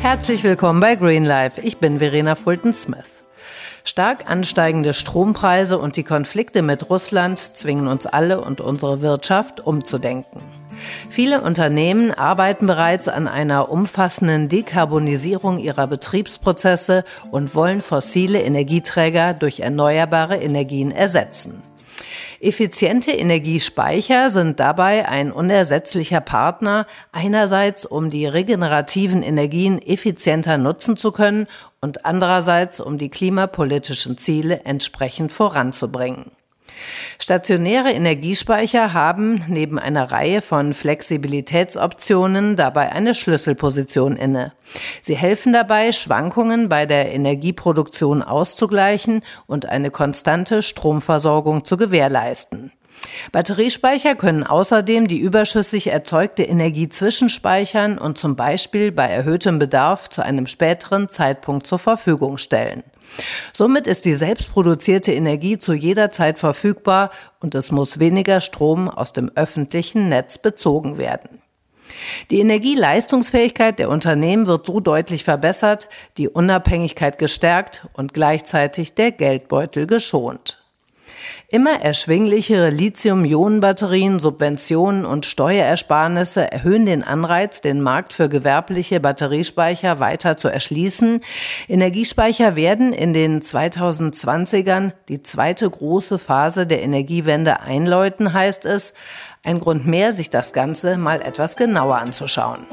Herzlich willkommen bei Green Life. Ich bin Verena Fulton-Smith. Stark ansteigende Strompreise und die Konflikte mit Russland zwingen uns alle und unsere Wirtschaft umzudenken. Viele Unternehmen arbeiten bereits an einer umfassenden Dekarbonisierung ihrer Betriebsprozesse und wollen fossile Energieträger durch erneuerbare Energien ersetzen. Effiziente Energiespeicher sind dabei ein unersetzlicher Partner, einerseits um die regenerativen Energien effizienter nutzen zu können und andererseits um die klimapolitischen Ziele entsprechend voranzubringen. Stationäre Energiespeicher haben neben einer Reihe von Flexibilitätsoptionen dabei eine Schlüsselposition inne. Sie helfen dabei, Schwankungen bei der Energieproduktion auszugleichen und eine konstante Stromversorgung zu gewährleisten. Batteriespeicher können außerdem die überschüssig erzeugte Energie zwischenspeichern und zum Beispiel bei erhöhtem Bedarf zu einem späteren Zeitpunkt zur Verfügung stellen. Somit ist die selbstproduzierte Energie zu jeder Zeit verfügbar und es muss weniger Strom aus dem öffentlichen Netz bezogen werden. Die Energieleistungsfähigkeit der Unternehmen wird so deutlich verbessert, die Unabhängigkeit gestärkt und gleichzeitig der Geldbeutel geschont. Immer erschwinglichere Lithium-Ionen-Batterien, Subventionen und Steuerersparnisse erhöhen den Anreiz, den Markt für gewerbliche Batteriespeicher weiter zu erschließen. Energiespeicher werden in den 2020ern die zweite große Phase der Energiewende einläuten, heißt es. Ein Grund mehr, sich das Ganze mal etwas genauer anzuschauen.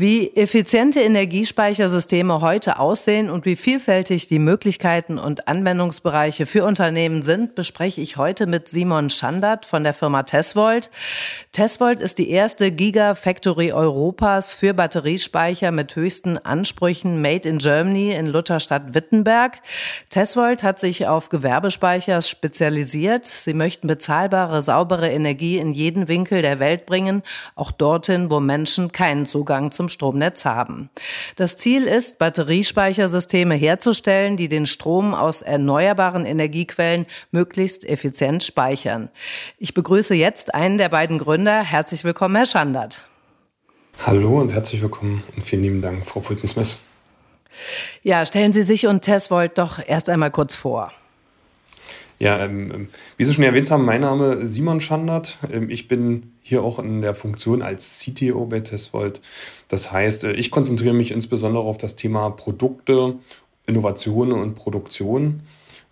Wie effiziente Energiespeichersysteme heute aussehen und wie vielfältig die Möglichkeiten und Anwendungsbereiche für Unternehmen sind, bespreche ich heute mit Simon Schandert von der Firma Tesvolt. Tesvolt ist die erste Gigafactory Europas für Batteriespeicher mit höchsten Ansprüchen Made in Germany in Lutherstadt Wittenberg. Tesvolt hat sich auf Gewerbespeicher spezialisiert. Sie möchten bezahlbare, saubere Energie in jeden Winkel der Welt bringen, auch dorthin, wo Menschen keinen Zugang zum Stromnetz haben. Das Ziel ist, Batteriespeichersysteme herzustellen, die den Strom aus erneuerbaren Energiequellen möglichst effizient speichern. Ich begrüße jetzt einen der beiden Gründer. Herzlich willkommen, Herr Schandert. Hallo und herzlich willkommen und vielen lieben Dank, Frau Fulton-Smith. Ja, stellen Sie sich und Tesvolt doch erst einmal kurz vor. Ja, ähm, ähm, wie Sie schon erwähnt haben, mein Name ist Simon Schandert. Ähm, ich bin hier auch in der Funktion als CTO bei Tesvolt. Das heißt, äh, ich konzentriere mich insbesondere auf das Thema Produkte, Innovationen und Produktion.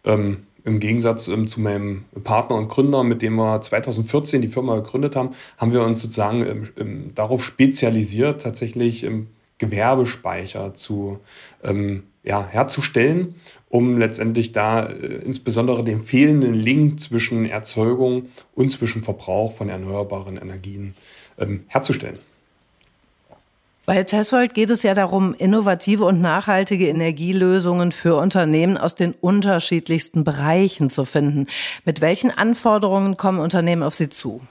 Ähm, Im Gegensatz ähm, zu meinem Partner und Gründer, mit dem wir 2014 die Firma gegründet haben, haben wir uns sozusagen ähm, darauf spezialisiert, tatsächlich Gewerbespeicher zu ähm, ja, herzustellen, um letztendlich da äh, insbesondere den fehlenden Link zwischen Erzeugung und zwischen Verbrauch von erneuerbaren Energien ähm, herzustellen. Bei Tesvolt geht es ja darum, innovative und nachhaltige Energielösungen für Unternehmen aus den unterschiedlichsten Bereichen zu finden. Mit welchen Anforderungen kommen Unternehmen auf Sie zu?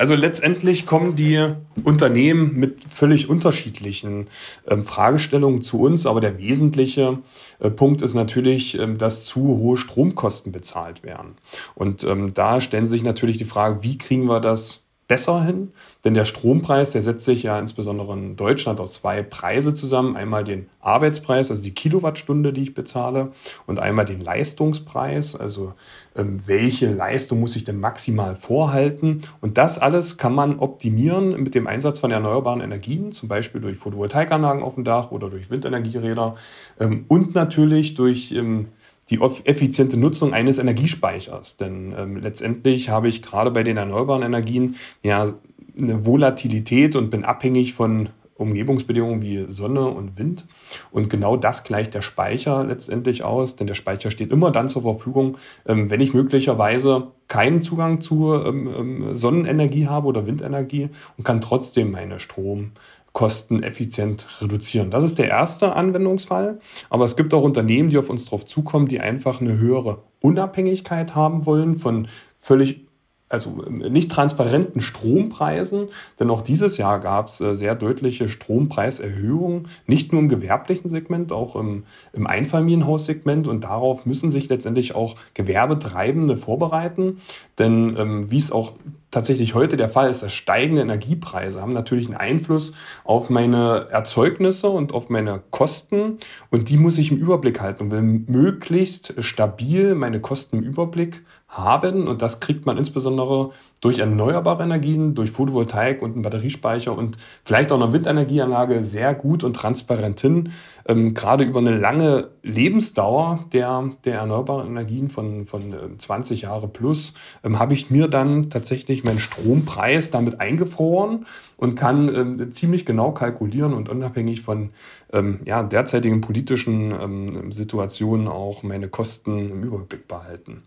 Also letztendlich kommen die Unternehmen mit völlig unterschiedlichen ähm, Fragestellungen zu uns, aber der wesentliche äh, Punkt ist natürlich, ähm, dass zu hohe Stromkosten bezahlt werden. Und ähm, da stellen sich natürlich die Frage, wie kriegen wir das besser hin, denn der Strompreis, der setzt sich ja insbesondere in Deutschland aus zwei Preise zusammen. Einmal den Arbeitspreis, also die Kilowattstunde, die ich bezahle, und einmal den Leistungspreis, also ähm, welche Leistung muss ich denn maximal vorhalten. Und das alles kann man optimieren mit dem Einsatz von erneuerbaren Energien, zum Beispiel durch Photovoltaikanlagen auf dem Dach oder durch Windenergieräder ähm, und natürlich durch ähm, die effiziente Nutzung eines Energiespeichers. Denn ähm, letztendlich habe ich gerade bei den erneuerbaren Energien ja eine Volatilität und bin abhängig von Umgebungsbedingungen wie Sonne und Wind. Und genau das gleicht der Speicher letztendlich aus, denn der Speicher steht immer dann zur Verfügung, ähm, wenn ich möglicherweise keinen Zugang zu ähm, ähm, Sonnenenergie habe oder Windenergie und kann trotzdem meine Strom kosteneffizient reduzieren. Das ist der erste Anwendungsfall. Aber es gibt auch Unternehmen, die auf uns drauf zukommen, die einfach eine höhere Unabhängigkeit haben wollen von völlig also nicht transparenten Strompreisen, denn auch dieses Jahr gab es äh, sehr deutliche Strompreiserhöhungen, nicht nur im gewerblichen Segment, auch im, im Einfamilienhaussegment. Und darauf müssen sich letztendlich auch Gewerbetreibende vorbereiten. Denn ähm, wie es auch tatsächlich heute der Fall ist, dass steigende Energiepreise haben natürlich einen Einfluss auf meine Erzeugnisse und auf meine Kosten. Und die muss ich im Überblick halten und will möglichst stabil meine Kosten im Überblick haben. Und das kriegt man insbesondere durch erneuerbare Energien, durch Photovoltaik und einen Batteriespeicher und vielleicht auch eine Windenergieanlage sehr gut und transparent hin. Ähm, gerade über eine lange Lebensdauer der, der erneuerbaren Energien von, von 20 äh, Jahre plus ähm, habe ich mir dann tatsächlich meinen Strompreis damit eingefroren und kann ähm, ziemlich genau kalkulieren und unabhängig von ähm, ja, derzeitigen politischen ähm, Situationen auch meine Kosten im Überblick behalten.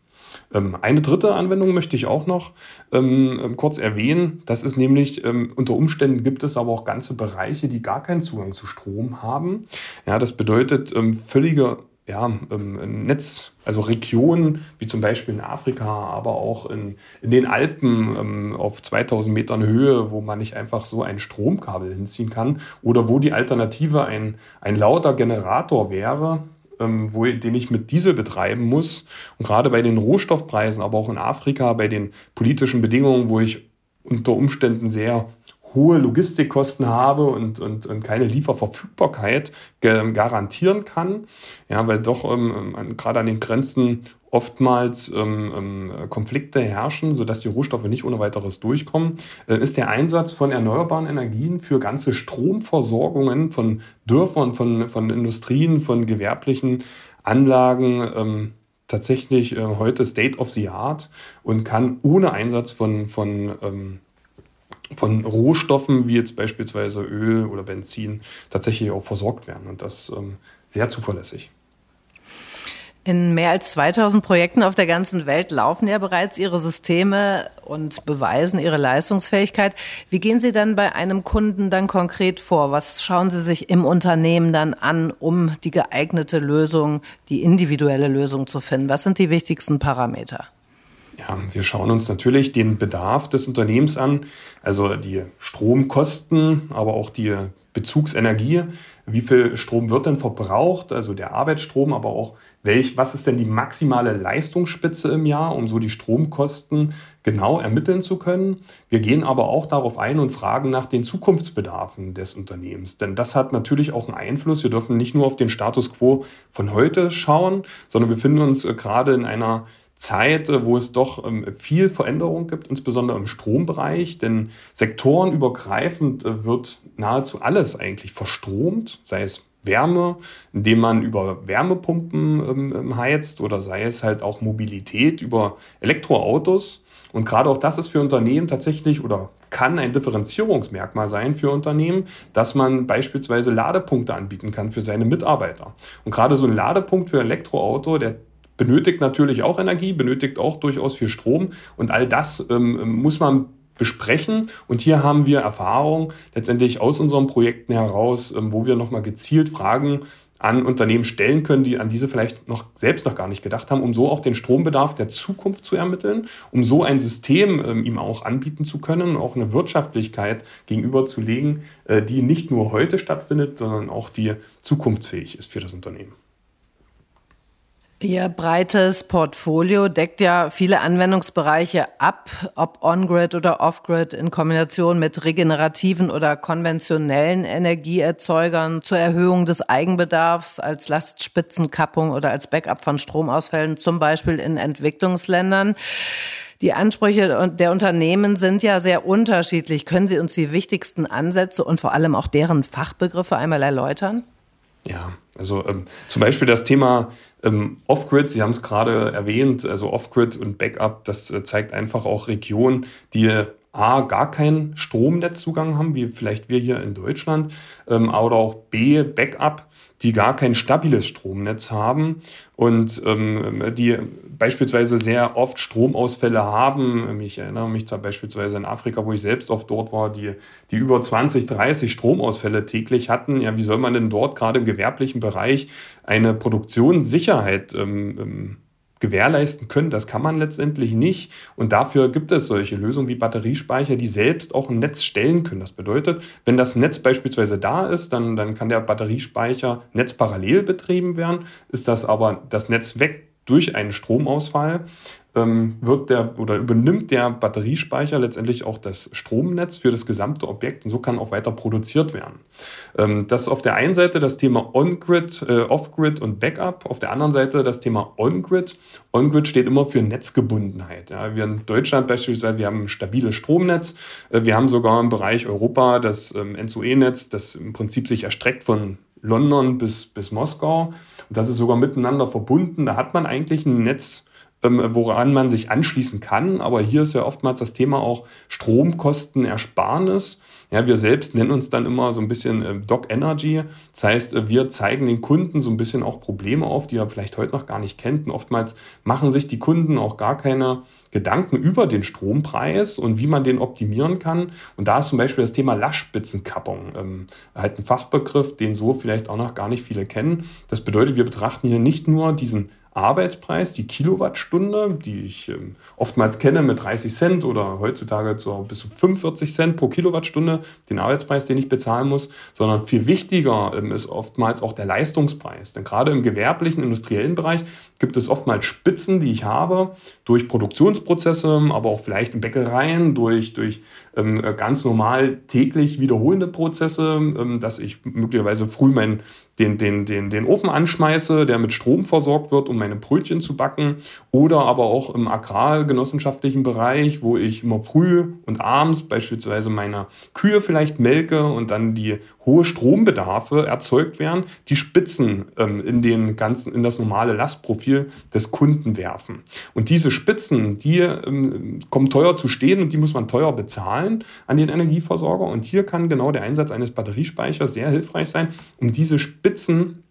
Ähm, eine dritte Anwendung möchte ich auch noch ähm, ähm, kurz erwähnen. Das ist nämlich, unter Umständen gibt es aber auch ganze Bereiche, die gar keinen Zugang zu Strom haben. Ja, das bedeutet völlige ja, Netz, also Regionen wie zum Beispiel in Afrika, aber auch in, in den Alpen ähm, auf 2000 Metern Höhe, wo man nicht einfach so ein Stromkabel hinziehen kann oder wo die Alternative ein, ein lauter Generator wäre, ähm, wo, den ich mit Diesel betreiben muss. Und gerade bei den Rohstoffpreisen, aber auch in Afrika, bei den politischen Bedingungen, wo ich unter Umständen sehr hohe Logistikkosten habe und, und, und keine Lieferverfügbarkeit garantieren kann. Ja, weil doch ähm, gerade an den Grenzen oftmals ähm, ähm, Konflikte herrschen, sodass die Rohstoffe nicht ohne weiteres durchkommen, äh, ist der Einsatz von erneuerbaren Energien für ganze Stromversorgungen von Dörfern, von, von Industrien, von gewerblichen Anlagen ähm, tatsächlich äh, heute State of the Art und kann ohne Einsatz von, von ähm, von Rohstoffen wie jetzt beispielsweise Öl oder Benzin tatsächlich auch versorgt werden und das ähm, sehr zuverlässig. In mehr als 2000 Projekten auf der ganzen Welt laufen ja bereits Ihre Systeme und beweisen Ihre Leistungsfähigkeit. Wie gehen Sie dann bei einem Kunden dann konkret vor? Was schauen Sie sich im Unternehmen dann an, um die geeignete Lösung, die individuelle Lösung zu finden? Was sind die wichtigsten Parameter? Ja, wir schauen uns natürlich den Bedarf des Unternehmens an, also die Stromkosten, aber auch die Bezugsenergie. Wie viel Strom wird denn verbraucht? Also der Arbeitsstrom, aber auch welch, was ist denn die maximale Leistungsspitze im Jahr, um so die Stromkosten genau ermitteln zu können. Wir gehen aber auch darauf ein und fragen nach den Zukunftsbedarfen des Unternehmens. Denn das hat natürlich auch einen Einfluss. Wir dürfen nicht nur auf den Status quo von heute schauen, sondern wir befinden uns äh, gerade in einer Zeit, äh, wo es doch ähm, viel Veränderung gibt, insbesondere im Strombereich, denn sektorenübergreifend äh, wird nahezu alles eigentlich verstromt, sei es Wärme, indem man über Wärmepumpen ähm, ähm, heizt oder sei es halt auch Mobilität über Elektroautos. Und gerade auch das ist für Unternehmen tatsächlich oder kann ein Differenzierungsmerkmal sein für Unternehmen, dass man beispielsweise Ladepunkte anbieten kann für seine Mitarbeiter. Und gerade so ein Ladepunkt für ein Elektroauto, der benötigt natürlich auch Energie, benötigt auch durchaus viel Strom und all das ähm, muss man besprechen. Und hier haben wir Erfahrung letztendlich aus unseren Projekten heraus, ähm, wo wir nochmal gezielt Fragen an Unternehmen stellen können, die an diese vielleicht noch selbst noch gar nicht gedacht haben, um so auch den Strombedarf der Zukunft zu ermitteln, um so ein System ähm, ihm auch anbieten zu können, auch eine Wirtschaftlichkeit gegenüberzulegen, äh, die nicht nur heute stattfindet, sondern auch die zukunftsfähig ist für das Unternehmen. Ihr breites Portfolio deckt ja viele Anwendungsbereiche ab, ob on-grid oder off-grid in Kombination mit regenerativen oder konventionellen Energieerzeugern zur Erhöhung des Eigenbedarfs als Lastspitzenkappung oder als Backup von Stromausfällen, zum Beispiel in Entwicklungsländern. Die Ansprüche der Unternehmen sind ja sehr unterschiedlich. Können Sie uns die wichtigsten Ansätze und vor allem auch deren Fachbegriffe einmal erläutern? Ja, also ähm, zum Beispiel das Thema ähm, Off-Grid, Sie haben es gerade erwähnt, also Off-Grid und Backup, das äh, zeigt einfach auch Regionen, die A, gar keinen Stromnetzzugang haben, wie vielleicht wir hier in Deutschland, ähm, oder auch B, Backup die gar kein stabiles Stromnetz haben und ähm, die beispielsweise sehr oft Stromausfälle haben. Ich erinnere mich da beispielsweise in Afrika, wo ich selbst oft dort war, die, die über 20, 30 Stromausfälle täglich hatten. Ja, wie soll man denn dort gerade im gewerblichen Bereich eine Produktionssicherheit ähm, ähm gewährleisten können. Das kann man letztendlich nicht. Und dafür gibt es solche Lösungen wie Batteriespeicher, die selbst auch ein Netz stellen können. Das bedeutet, wenn das Netz beispielsweise da ist, dann, dann kann der Batteriespeicher netzparallel betrieben werden. Ist das aber das Netz weg durch einen Stromausfall, wird der oder übernimmt der Batteriespeicher letztendlich auch das Stromnetz für das gesamte Objekt und so kann auch weiter produziert werden. Ähm, das ist auf der einen Seite das Thema On-Grid, äh, Off-Grid und Backup, auf der anderen Seite das Thema On-Grid. On-Grid steht immer für Netzgebundenheit. Ja, wir in Deutschland beispielsweise, wir haben ein stabiles Stromnetz, äh, wir haben sogar im Bereich Europa das ähm, NSOE-Netz, das im Prinzip sich erstreckt von London bis, bis Moskau. Und das ist sogar miteinander verbunden. Da hat man eigentlich ein Netz, ähm, woran man sich anschließen kann. Aber hier ist ja oftmals das Thema auch Stromkostenersparnis. Ja, wir selbst nennen uns dann immer so ein bisschen äh, Doc Energy. Das heißt, äh, wir zeigen den Kunden so ein bisschen auch Probleme auf, die er vielleicht heute noch gar nicht kennt. Und oftmals machen sich die Kunden auch gar keine Gedanken über den Strompreis und wie man den optimieren kann. Und da ist zum Beispiel das Thema Lastspitzenkappung ähm, halt ein Fachbegriff, den so vielleicht auch noch gar nicht viele kennen. Das bedeutet, wir betrachten hier nicht nur diesen Arbeitspreis, die Kilowattstunde, die ich ähm, oftmals kenne mit 30 Cent oder heutzutage so bis zu 45 Cent pro Kilowattstunde, den Arbeitspreis, den ich bezahlen muss, sondern viel wichtiger ähm, ist oftmals auch der Leistungspreis. Denn gerade im gewerblichen, industriellen Bereich gibt es oftmals Spitzen, die ich habe durch Produktionsprozesse, aber auch vielleicht in Bäckereien, durch, durch ähm, ganz normal täglich wiederholende Prozesse, ähm, dass ich möglicherweise früh mein den, den, den, den Ofen anschmeiße, der mit Strom versorgt wird, um meine Brötchen zu backen. Oder aber auch im agrargenossenschaftlichen Bereich, wo ich immer früh und abends beispielsweise meine Kühe vielleicht melke und dann die hohe Strombedarfe erzeugt werden, die Spitzen ähm, in, den ganzen, in das normale Lastprofil des Kunden werfen. Und diese Spitzen, die ähm, kommen teuer zu stehen und die muss man teuer bezahlen an den Energieversorger. Und hier kann genau der Einsatz eines Batteriespeichers sehr hilfreich sein, um diese Spitzen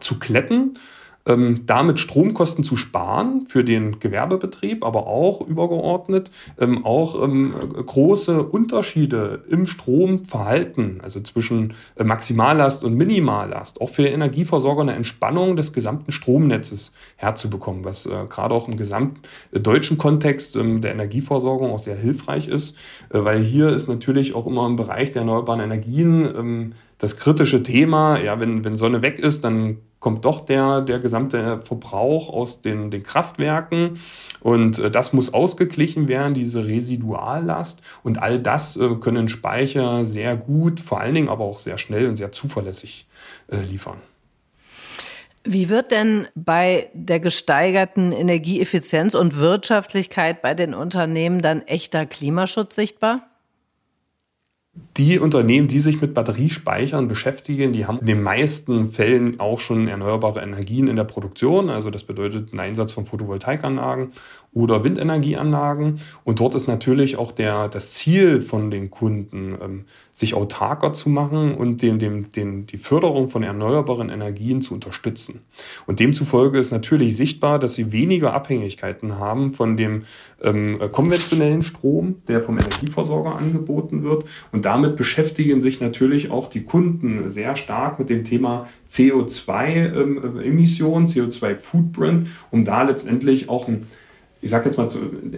zu kletten, damit Stromkosten zu sparen für den Gewerbebetrieb, aber auch übergeordnet ähm, auch ähm, große Unterschiede im Stromverhalten, also zwischen äh, Maximallast und Minimallast, auch für Energieversorger eine Entspannung des gesamten Stromnetzes herzubekommen, was äh, gerade auch im gesamtdeutschen Kontext ähm, der Energieversorgung auch sehr hilfreich ist, äh, weil hier ist natürlich auch immer im Bereich der erneuerbaren Energien ähm, das kritische Thema, ja, wenn, wenn Sonne weg ist, dann kommt doch der, der gesamte Verbrauch aus den, den Kraftwerken und äh, das muss ausgeglichen werden, diese Residuallast und all das äh, können Speicher sehr gut, vor allen Dingen aber auch sehr schnell und sehr zuverlässig äh, liefern. Wie wird denn bei der gesteigerten Energieeffizienz und Wirtschaftlichkeit bei den Unternehmen dann echter Klimaschutz sichtbar? Die Unternehmen, die sich mit Batteriespeichern beschäftigen, die haben in den meisten Fällen auch schon erneuerbare Energien in der Produktion. Also das bedeutet einen Einsatz von Photovoltaikanlagen oder Windenergieanlagen. Und dort ist natürlich auch der, das Ziel von den Kunden, ähm, sich autarker zu machen und den, dem, den, die Förderung von erneuerbaren Energien zu unterstützen. Und demzufolge ist natürlich sichtbar, dass sie weniger Abhängigkeiten haben von dem ähm, konventionellen Strom, der vom Energieversorger angeboten wird. Und damit beschäftigen sich natürlich auch die Kunden sehr stark mit dem Thema CO2-Emissionen, ähm, CO2-Footprint, um da letztendlich auch ein ich sage jetzt mal,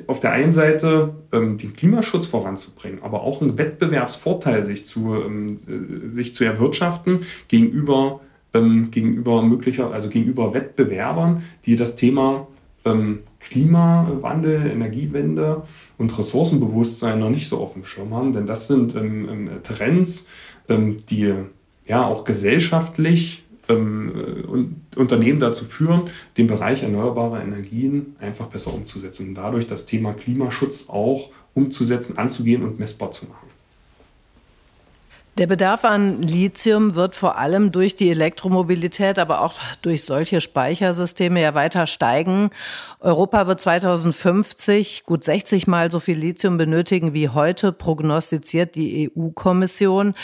auf der einen Seite ähm, den Klimaschutz voranzubringen, aber auch einen Wettbewerbsvorteil sich zu, ähm, sich zu erwirtschaften gegenüber, ähm, gegenüber möglicher, also gegenüber Wettbewerbern, die das Thema ähm, Klimawandel, Energiewende und Ressourcenbewusstsein noch nicht so auf dem Schirm haben. Denn das sind ähm, ähm, Trends, die ja auch gesellschaftlich ähm, Unternehmen dazu führen, den Bereich erneuerbare Energien einfach besser umzusetzen und dadurch das Thema Klimaschutz auch umzusetzen, anzugehen und messbar zu machen. Der Bedarf an Lithium wird vor allem durch die Elektromobilität, aber auch durch solche Speichersysteme ja weiter steigen. Europa wird 2050 gut 60 Mal so viel Lithium benötigen wie heute, prognostiziert die EU-Kommission.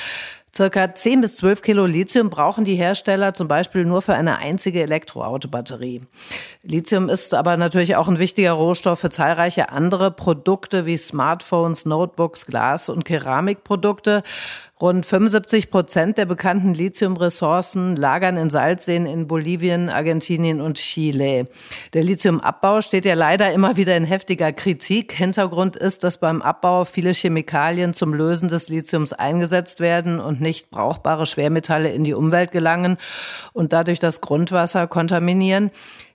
Circa 10 bis 12 Kilo Lithium brauchen die Hersteller zum Beispiel nur für eine einzige Elektroautobatterie. Lithium ist aber natürlich auch ein wichtiger Rohstoff für zahlreiche andere Produkte wie Smartphones, Notebooks, Glas- und Keramikprodukte. Rund 75 Prozent der bekannten Lithiumressourcen lagern in Salzseen in Bolivien, Argentinien und Chile. Der Lithiumabbau steht ja leider immer wieder in heftiger Kritik. Hintergrund ist, dass beim Abbau viele Chemikalien zum Lösen des Lithiums eingesetzt werden und nicht brauchbare Schwermetalle in die Umwelt gelangen und dadurch das Grundwasser kontaminieren.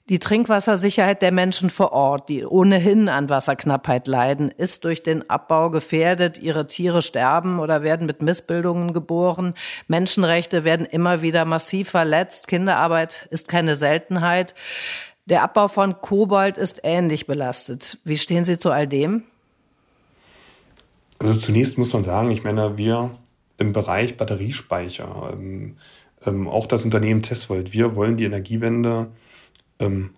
Die Trinkwassersicherheit der Menschen vor Ort, die ohnehin an Wasserknappheit leiden, ist durch den Abbau gefährdet. Ihre Tiere sterben oder werden mit Missbildungen geboren. Menschenrechte werden immer wieder massiv verletzt. Kinderarbeit ist keine Seltenheit. Der Abbau von Kobalt ist ähnlich belastet. Wie stehen Sie zu all dem? Also zunächst muss man sagen, ich meine, wir im Bereich Batteriespeicher, ähm, ähm, auch das Unternehmen Tesvolt, wir wollen die Energiewende ähm,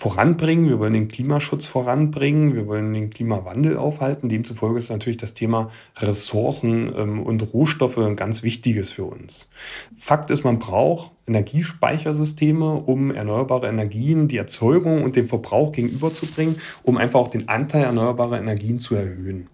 voranbringen, wir wollen den Klimaschutz voranbringen, wir wollen den Klimawandel aufhalten. Demzufolge ist natürlich das Thema Ressourcen ähm, und Rohstoffe ein ganz wichtiges für uns. Fakt ist, man braucht Energiespeichersysteme, um erneuerbare Energien, die Erzeugung und den Verbrauch gegenüberzubringen, um einfach auch den Anteil erneuerbarer Energien zu erhöhen.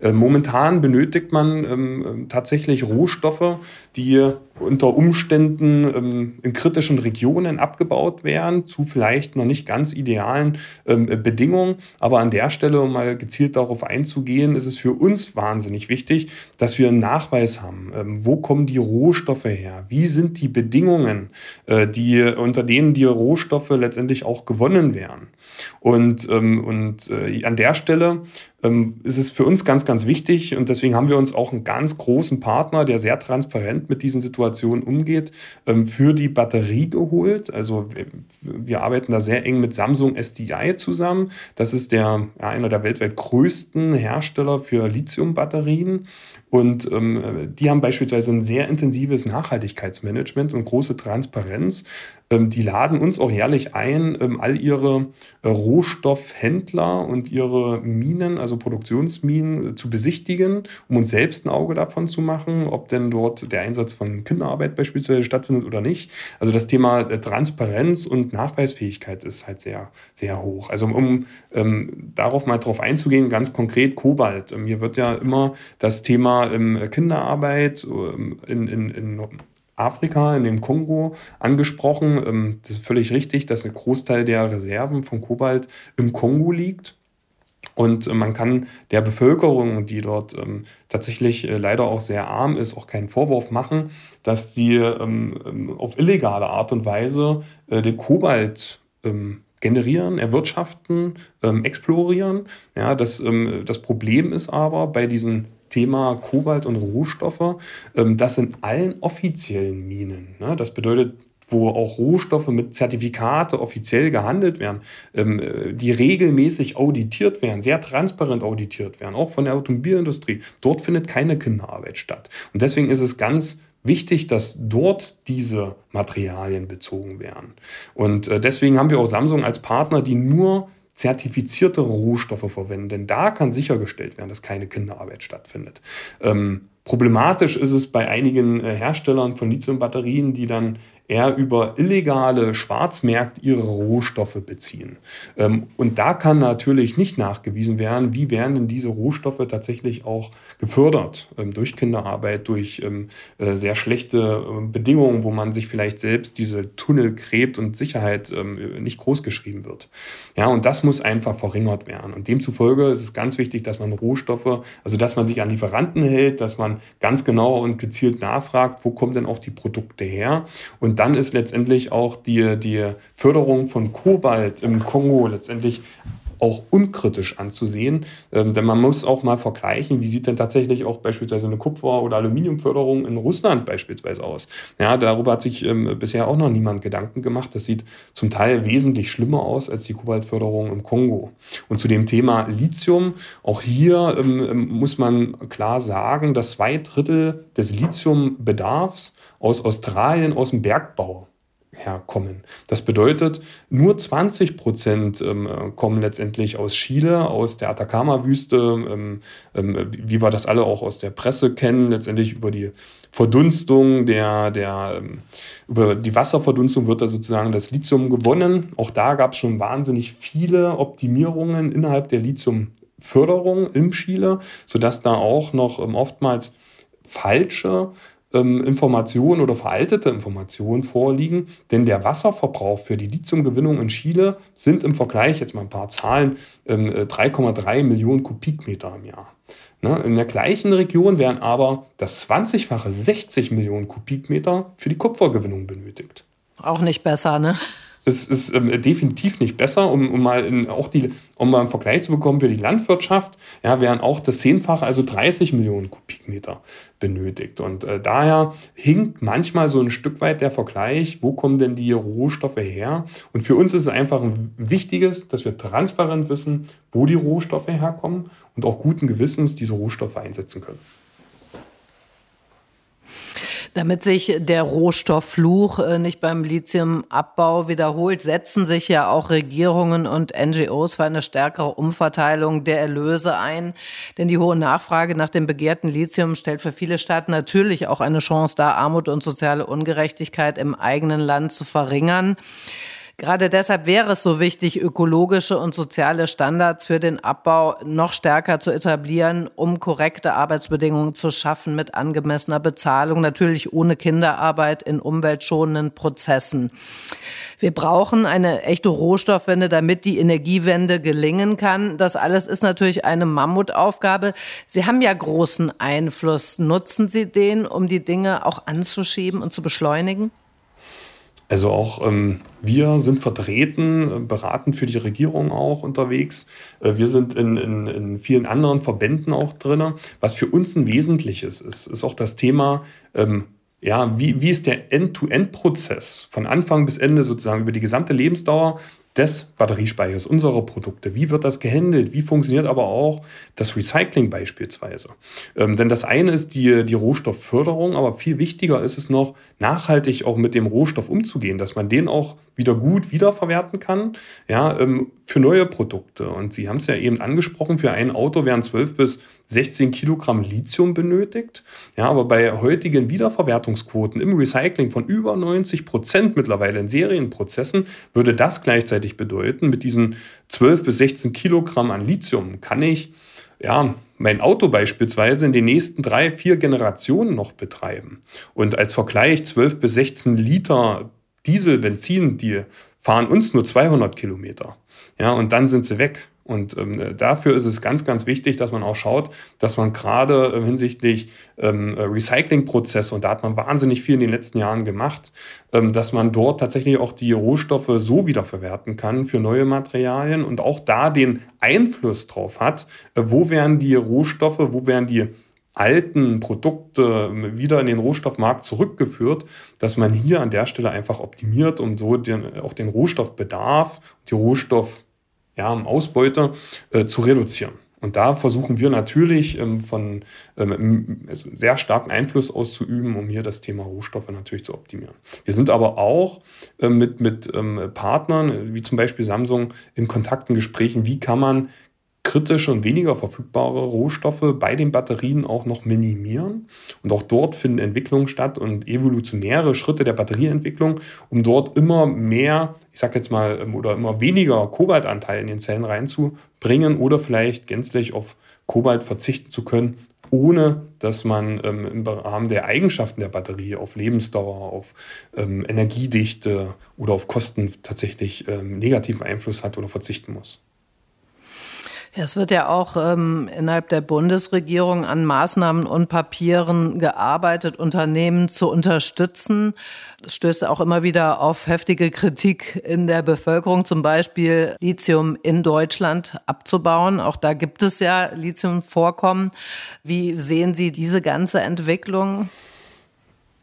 Äh, momentan benötigt man ähm, tatsächlich Rohstoffe, die unter Umständen ähm, in kritischen Regionen abgebaut werden, zu vielleicht noch nicht ganz idealen ähm, Bedingungen. Aber an der Stelle, um mal gezielt darauf einzugehen, ist es für uns wahnsinnig wichtig, dass wir einen Nachweis haben. Ähm, wo kommen die Rohstoffe her? Wie sind die Bedingungen, äh, die, unter denen die Rohstoffe letztendlich auch gewonnen werden? Und, ähm, und äh, an der Stelle ähm, ist es für uns ganz, ganz wichtig und deswegen haben wir uns auch einen ganz großen Partner, der sehr transparent mit diesen Situationen umgeht, ähm, für die Batterie geholt. Also wir arbeiten da sehr eng mit Samsung SDI zusammen. Das ist der, einer der weltweit größten Hersteller für Lithium-Batterien. Und ähm, die haben beispielsweise ein sehr intensives Nachhaltigkeitsmanagement und große Transparenz. Ähm, die laden uns auch jährlich ein, ähm, all ihre äh, Rohstoffhändler und ihre Minen, also Produktionsminen, äh, zu besichtigen, um uns selbst ein Auge davon zu machen, ob denn dort der Einsatz von Kinderarbeit beispielsweise stattfindet oder nicht. Also das Thema äh, Transparenz und Nachweisfähigkeit ist halt sehr, sehr hoch. Also um ähm, darauf mal drauf einzugehen, ganz konkret Kobalt. Ähm, hier wird ja immer das Thema ähm, Kinderarbeit in, in, in Afrika, in dem Kongo angesprochen. Ähm, das ist völlig richtig, dass ein Großteil der Reserven von Kobalt im Kongo liegt. Und äh, man kann der Bevölkerung, die dort ähm, tatsächlich äh, leider auch sehr arm ist, auch keinen Vorwurf machen, dass die ähm, ähm auf illegale Art und Weise äh, den Kobalt ähm, generieren, erwirtschaften, ähm, explorieren. Ja, das, das Problem ist aber bei diesen Thema Kobalt und Rohstoffe, ähm, das in allen offiziellen Minen. Ne? Das bedeutet, wo auch Rohstoffe mit Zertifikate offiziell gehandelt werden, ähm, äh, die regelmäßig auditiert werden, sehr transparent auditiert werden, auch von der Automobilindustrie. Dort findet keine Kinderarbeit statt. Und deswegen ist es ganz wichtig, dass dort diese Materialien bezogen werden. Und äh, deswegen haben wir auch Samsung als Partner, die nur zertifizierte Rohstoffe verwenden, denn da kann sichergestellt werden, dass keine Kinderarbeit stattfindet. Ähm, problematisch ist es bei einigen äh, Herstellern von Lithiumbatterien, die dann eher über illegale Schwarzmärkte ihre Rohstoffe beziehen. Ähm, und da kann natürlich nicht nachgewiesen werden, wie werden denn diese Rohstoffe tatsächlich auch gefördert ähm, durch Kinderarbeit, durch ähm, äh, sehr schlechte Bedingungen, wo man sich vielleicht selbst diese Tunnel gräbt und Sicherheit nicht großgeschrieben wird. Ja, und das muss einfach verringert werden. Und demzufolge ist es ganz wichtig, dass man Rohstoffe, also dass man sich an Lieferanten hält, dass man ganz genau und gezielt nachfragt, wo kommen denn auch die Produkte her und dann ist letztendlich auch die, die Förderung von Kobalt im Kongo letztendlich auch unkritisch anzusehen. Ähm, denn man muss auch mal vergleichen, wie sieht denn tatsächlich auch beispielsweise eine Kupfer- oder Aluminiumförderung in Russland beispielsweise aus. Ja, darüber hat sich ähm, bisher auch noch niemand Gedanken gemacht. Das sieht zum Teil wesentlich schlimmer aus als die Kobaltförderung im Kongo. Und zu dem Thema Lithium, auch hier ähm, ähm muss man klar sagen, dass zwei Drittel des Lithiumbedarfs aus Australien, aus dem Bergbau herkommen. Das bedeutet, nur 20 Prozent ähm, kommen letztendlich aus Chile, aus der Atacama-Wüste, ähm, ähm, wie wir das alle auch aus der Presse kennen, letztendlich über die Verdunstung der, der über die Wasserverdunstung wird da sozusagen das Lithium gewonnen. Auch da gab es schon wahnsinnig viele Optimierungen innerhalb der Lithiumförderung in Chile, sodass da auch noch oftmals falsche ähm, Informationen oder veraltete Informationen vorliegen, denn der Wasserverbrauch für die Lithiumgewinnung in Chile sind im Vergleich, jetzt mal ein paar Zahlen, ähm, 3,3 äh, Millionen Kubikmeter im Jahr. Ne? In der gleichen Region werden aber das 20-fache 60 Millionen Kubikmeter für die Kupfergewinnung benötigt. Auch nicht besser, ne? Es ist ähm, definitiv nicht besser, um, um mal in, auch die, um mal einen Vergleich zu bekommen für die Landwirtschaft, ja, werden auch das Zehnfache, also 30 Millionen Kubikmeter benötigt. Und äh, daher hinkt manchmal so ein Stück weit der Vergleich, wo kommen denn die Rohstoffe her? Und für uns ist es einfach ein wichtiges, dass wir transparent wissen, wo die Rohstoffe herkommen und auch guten Gewissens diese Rohstoffe einsetzen können. Damit sich der Rohstofffluch äh, nicht beim Lithiumabbau wiederholt, setzen sich ja auch Regierungen und NGOs für eine stärkere Umverteilung der Erlöse ein. Denn die hohe Nachfrage nach dem begehrten Lithium stellt für viele Staaten natürlich auch eine Chance dar, Armut und soziale Ungerechtigkeit im eigenen Land zu verringern. Gerade deshalb wäre es so wichtig, ökologische und soziale Standards für den Abbau noch stärker zu etablieren, um korrekte Arbeitsbedingungen zu schaffen mit angemessener Bezahlung, natürlich ohne Kinderarbeit in umweltschonenden Prozessen. Wir brauchen eine echte Rohstoffwende, damit die Energiewende gelingen kann. Das alles ist natürlich eine Mammutaufgabe. Sie haben ja großen Einfluss. Nutzen Sie den, um die Dinge auch anzuschieben und zu beschleunigen? Also auch ähm, wir sind vertreten, beraten für die Regierung auch unterwegs. Äh, wir sind in, in, in, vielen anderen Verbänden auch drin. Was für uns ein wesentliches ist, ist auch das Thema, ähm, ja, wie, wie ist der End-to-End-Prozess von Anfang bis Ende sozusagen über die gesamte Lebensdauer des Batteriespeichers, unserer Produkte. Wie wird das gehandelt? Wie funktioniert aber auch das Recycling beispielsweise? Ähm, denn das eine ist die, die Rohstoffförderung, aber viel wichtiger ist es noch, nachhaltig auch mit dem Rohstoff umzugehen, dass man den auch wieder gut wiederverwerten kann, ja, ähm, für neue Produkte. Und Sie haben es ja eben angesprochen, für ein Auto werden 12 bis 16 Kilogramm Lithium benötigt. Ja, aber bei heutigen Wiederverwertungsquoten im Recycling von über 90 Prozent mittlerweile in Serienprozessen würde das gleichzeitig bedeuten, mit diesen 12 bis 16 Kilogramm an Lithium kann ich ja, mein Auto beispielsweise in den nächsten drei, vier Generationen noch betreiben. Und als Vergleich 12 bis 16 Liter Diesel, Benzin, die fahren uns nur 200 Kilometer. Ja, und dann sind sie weg. Und ähm, dafür ist es ganz, ganz wichtig, dass man auch schaut, dass man gerade äh, hinsichtlich ähm, Recyclingprozesse, und da hat man wahnsinnig viel in den letzten Jahren gemacht, ähm, dass man dort tatsächlich auch die Rohstoffe so wiederverwerten kann für neue Materialien und auch da den Einfluss drauf hat, äh, wo werden die Rohstoffe, wo werden die alten Produkte ähm, wieder in den Rohstoffmarkt zurückgeführt, dass man hier an der Stelle einfach optimiert, um so den, auch den Rohstoffbedarf, die Rohstoff ja, Ausbeute äh, zu reduzieren. Und da versuchen wir natürlich ähm, von ähm, also sehr starken Einfluss auszuüben, um hier das Thema Rohstoffe natürlich zu optimieren. Wir sind aber auch äh, mit, mit ähm, Partnern, wie zum Beispiel Samsung, in Kontakten, Gesprächen, wie kann man kritische und weniger verfügbare Rohstoffe bei den Batterien auch noch minimieren. Und auch dort finden Entwicklungen statt und evolutionäre Schritte der Batterieentwicklung, um dort immer mehr, ich sage jetzt mal, ähm, oder immer weniger Kobaltanteil in den Zellen reinzubringen oder vielleicht gänzlich auf Kobalt verzichten zu können, ohne dass man ähm, im Rahmen der Eigenschaften der Batterie auf Lebensdauer, auf ähm, Energiedichte oder auf Kosten tatsächlich ähm, negativen Einfluss hat oder verzichten muss. Ja, es wird ja auch ähm, innerhalb der Bundesregierung an Maßnahmen und Papieren gearbeitet, Unternehmen zu unterstützen. Es stößt auch immer wieder auf heftige Kritik in der Bevölkerung, zum Beispiel Lithium in Deutschland abzubauen. Auch da gibt es ja Lithiumvorkommen. Wie sehen Sie diese ganze Entwicklung?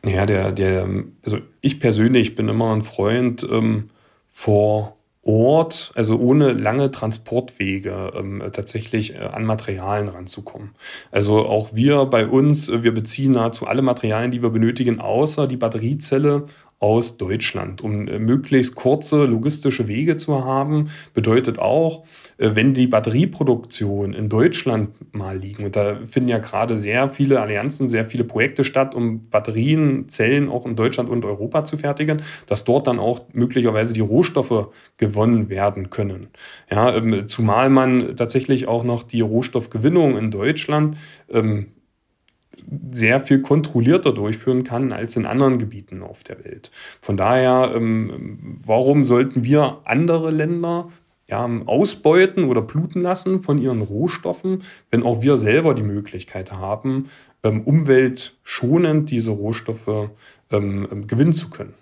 Ja, der, der, also ich persönlich bin immer ein Freund ähm, vor Ort, also ohne lange Transportwege, ähm, tatsächlich äh, an Materialien ranzukommen. Also auch wir bei uns, äh, wir beziehen nahezu alle Materialien, die wir benötigen, außer die Batteriezelle aus Deutschland. Um äh, möglichst kurze logistische Wege zu haben, bedeutet auch, wenn die Batterieproduktion in Deutschland mal liegen, und da finden ja gerade sehr viele Allianzen, sehr viele Projekte statt, um Batterien, Zellen auch in Deutschland und Europa zu fertigen, dass dort dann auch möglicherweise die Rohstoffe gewonnen werden können. Ja, ähm, zumal man tatsächlich auch noch die Rohstoffgewinnung in Deutschland ähm, sehr viel kontrollierter durchführen kann als in anderen Gebieten auf der Welt. Von daher, ähm, warum sollten wir andere Länder ja, ausbeuten oder bluten lassen von ihren Rohstoffen, wenn auch wir selber die Möglichkeit haben, ähm, umweltschonend diese Rohstoffe ähm, ähm, gewinnen zu können.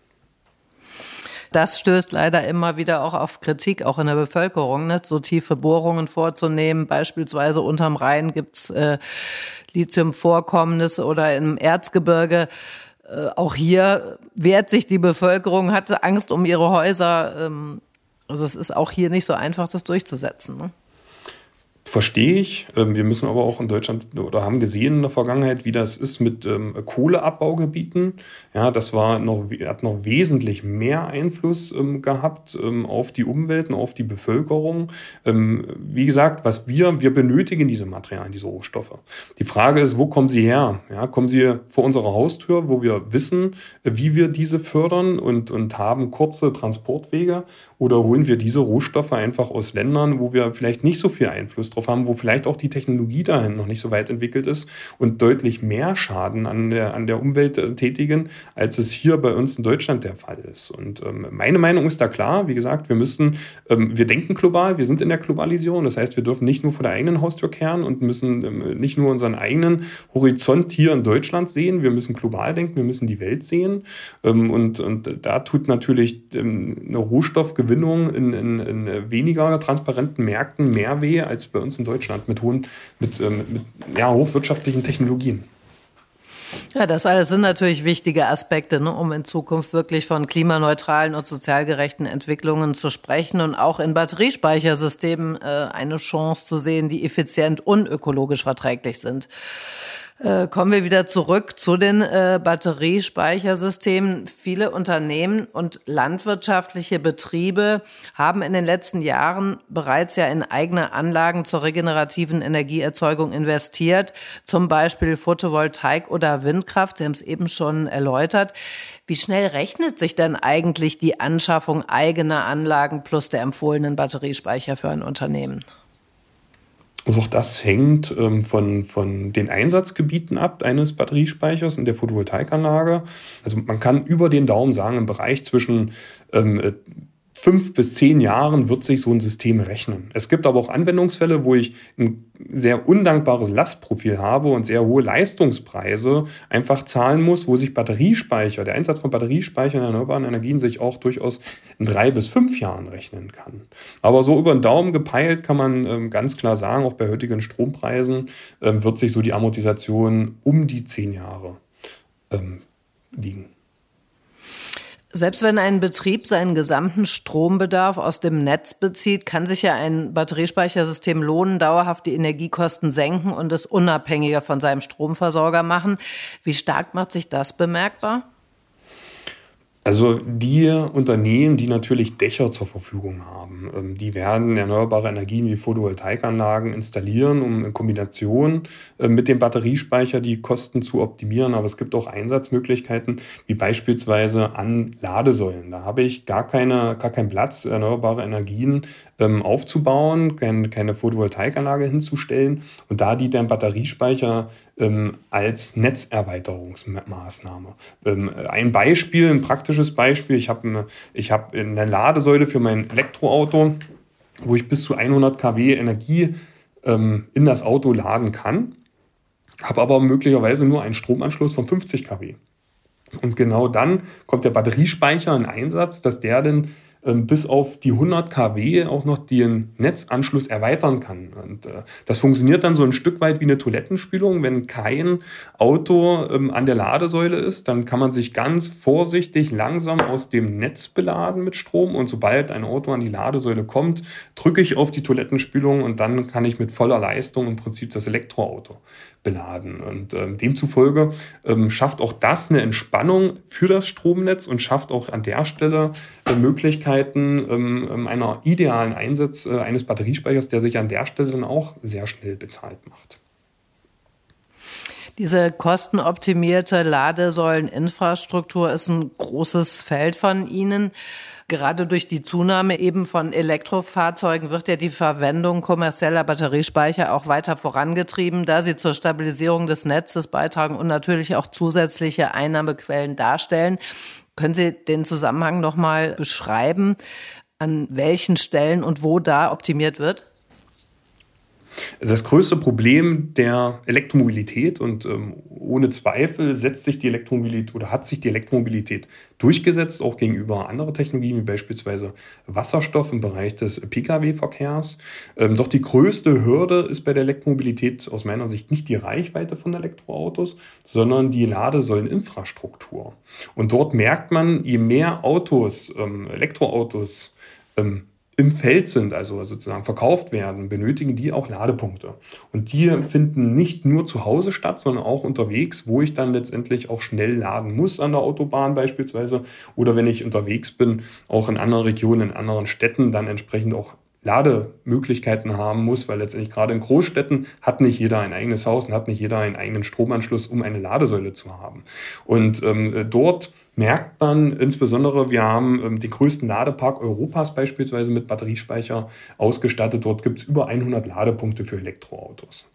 Das stößt leider immer wieder auch auf Kritik, auch in der Bevölkerung, ne? so tiefe Bohrungen vorzunehmen. Beispielsweise unterm Rhein gibt's äh, Lithiumvorkommnisse oder im Erzgebirge. Äh, auch hier wehrt sich die Bevölkerung, hatte Angst um ihre Häuser. Ähm, also es ist auch hier nicht so einfach, das durchzusetzen. Ne? Verstehe ich. Ähm, wir müssen aber auch in Deutschland oder haben gesehen in der Vergangenheit, wie das ist mit ähm, Kohleabbaugebieten. Ja, das war noch, hat noch wesentlich mehr Einfluss ähm, gehabt ähm, auf die Umwelt und auf die Bevölkerung. Ähm, wie gesagt, was wir, wir benötigen diese Materialien, diese Rohstoffe. Die Frage ist, wo kommen sie her? Ja, kommen sie vor unserer Haustür, wo wir wissen, wie wir diese fördern und, und haben kurze Transportwege? Oder holen wir diese Rohstoffe einfach aus Ländern, wo wir vielleicht nicht so viel Einfluss drauf haben, wo vielleicht auch die Technologie dahin noch nicht so weit entwickelt ist und deutlich mehr Schaden an der, an der Umwelt äh, tätigen, als es hier bei uns in Deutschland der Fall ist. Und ähm, meine Meinung ist da klar, wie gesagt, wir müssen, ähm, wir denken global, wir sind in der Globalisierung. Das heißt, wir dürfen nicht nur vor der eigenen Haustür kehren und müssen ähm, nicht nur unseren eigenen Horizont hier in Deutschland sehen, wir müssen global denken, wir müssen die Welt sehen. Ähm, und, und da tut natürlich ähm, eine Rohstoffgewinnung in, in, in weniger transparenten Märkten mehr weh als bei uns in Deutschland mit hohen, mit, äh, mit, mit ja, hochwirtschaftlichen Technologien. Ja, das alles sind natürlich wichtige Aspekte, ne, um in Zukunft wirklich von klimaneutralen und sozial gerechten Entwicklungen zu sprechen und auch in Batteriespeichersystemen äh, eine Chance zu sehen, die effizient und ökologisch verträglich sind. Äh, kommen wir wieder zurück zu den äh, Batteriespeichersystemen. Viele Unternehmen und landwirtschaftliche Betriebe haben in den letzten Jahren bereits ja in eigene Anlagen zur regenerativen Energieerzeugung investiert, zum Beispiel Photovoltaik oder Windkraft. Sie haben es eben schon erläutert. Wie schnell rechnet sich denn eigentlich die Anschaffung eigener Anlagen plus der empfohlenen Batteriespeicher für ein Unternehmen? Also auch das hängt ähm, von, von den Einsatzgebieten ab eines Batteriespeichers in der Photovoltaikanlage. Also man kann über den Daumen sagen, im Bereich zwischen ähm, fünf bis zehn Jahren wird sich so ein System rechnen. Es gibt aber auch Anwendungsfälle, wo ich ein sehr undankbares Lastprofil habe und sehr hohe Leistungspreise einfach zahlen muss, wo sich Batteriespeicher, der Einsatz von Batteriespeichern in erneuerbaren Energien sich auch durchaus in drei bis fünf Jahren rechnen kann. Aber so über den Daumen gepeilt kann man ähm, ganz klar sagen, auch bei heutigen Strompreisen ähm, wird sich so die Amortisation um die zehn Jahre ähm, liegen. Selbst wenn ein Betrieb seinen gesamten Strombedarf aus dem Netz bezieht, kann sich ja ein Batteriespeichersystem lohnen, dauerhaft die Energiekosten senken und es unabhängiger von seinem Stromversorger machen. Wie stark macht sich das bemerkbar? Also die Unternehmen, die natürlich Dächer zur Verfügung haben, ähm, die werden erneuerbare Energien wie Photovoltaikanlagen installieren, um in Kombination äh, mit dem Batteriespeicher die Kosten zu optimieren. Aber es gibt auch Einsatzmöglichkeiten, wie beispielsweise an Ladesäulen. Da habe ich gar, keine, gar keinen Platz, erneuerbare Energien ähm, aufzubauen, keine, keine Photovoltaikanlage hinzustellen. Und da dient ein Batteriespeicher ähm, als Netzerweiterungsmaßnahme. Ähm, ein Beispiel, ein praktisches Beispiel, ich habe ich hab eine Ladesäule für mein Elektroauto, wo ich bis zu 100 kW Energie ähm, in das Auto laden kann, habe aber möglicherweise nur einen Stromanschluss von 50 kW. Und genau dann kommt der Batteriespeicher in Einsatz, dass der dann bis auf die 100 kW auch noch den Netzanschluss erweitern kann. Und äh, das funktioniert dann so ein Stück weit wie eine Toilettenspülung. Wenn kein Auto ähm, an der Ladesäule ist, dann kann man sich ganz vorsichtig langsam aus dem Netz beladen mit Strom. Und sobald ein Auto an die Ladesäule kommt, drücke ich auf die Toilettenspülung und dann kann ich mit voller Leistung im Prinzip das Elektroauto beladen. Und ähm, demzufolge ähm, schafft auch das eine Entspannung für das Stromnetz und schafft auch an der Stelle äh, Möglichkeiten ähm, ähm einer idealen Einsatz äh, eines Batteriespeichers, der sich an der Stelle dann auch sehr schnell bezahlt macht. Diese kostenoptimierte Ladesäuleninfrastruktur ist ein großes Feld von Ihnen. Gerade durch die Zunahme eben von Elektrofahrzeugen wird ja die Verwendung kommerzieller Batteriespeicher auch weiter vorangetrieben, da sie zur Stabilisierung des Netzes beitragen und natürlich auch zusätzliche Einnahmequellen darstellen. Können Sie den Zusammenhang noch mal beschreiben, an welchen Stellen und wo da optimiert wird? Das größte Problem der Elektromobilität und ähm, ohne Zweifel setzt sich die Elektromobilität oder hat sich die Elektromobilität durchgesetzt, auch gegenüber anderen Technologien wie beispielsweise Wasserstoff im Bereich des Pkw-Verkehrs. Ähm, doch die größte Hürde ist bei der Elektromobilität aus meiner Sicht nicht die Reichweite von Elektroautos, sondern die Ladesäuleninfrastruktur. Und dort merkt man, je mehr Autos, ähm, Elektroautos, ähm, im Feld sind, also sozusagen verkauft werden, benötigen die auch Ladepunkte. Und die finden nicht nur zu Hause statt, sondern auch unterwegs, wo ich dann letztendlich auch schnell laden muss an der Autobahn beispielsweise oder wenn ich unterwegs bin, auch in anderen Regionen, in anderen Städten, dann entsprechend auch Lademöglichkeiten haben muss, weil letztendlich gerade in Großstädten hat nicht jeder ein eigenes Haus und hat nicht jeder einen eigenen Stromanschluss, um eine Ladesäule zu haben. Und ähm, dort merkt man insbesondere, wir haben ähm, den größten Ladepark Europas beispielsweise mit Batteriespeicher ausgestattet. Dort gibt es über 100 Ladepunkte für Elektroautos.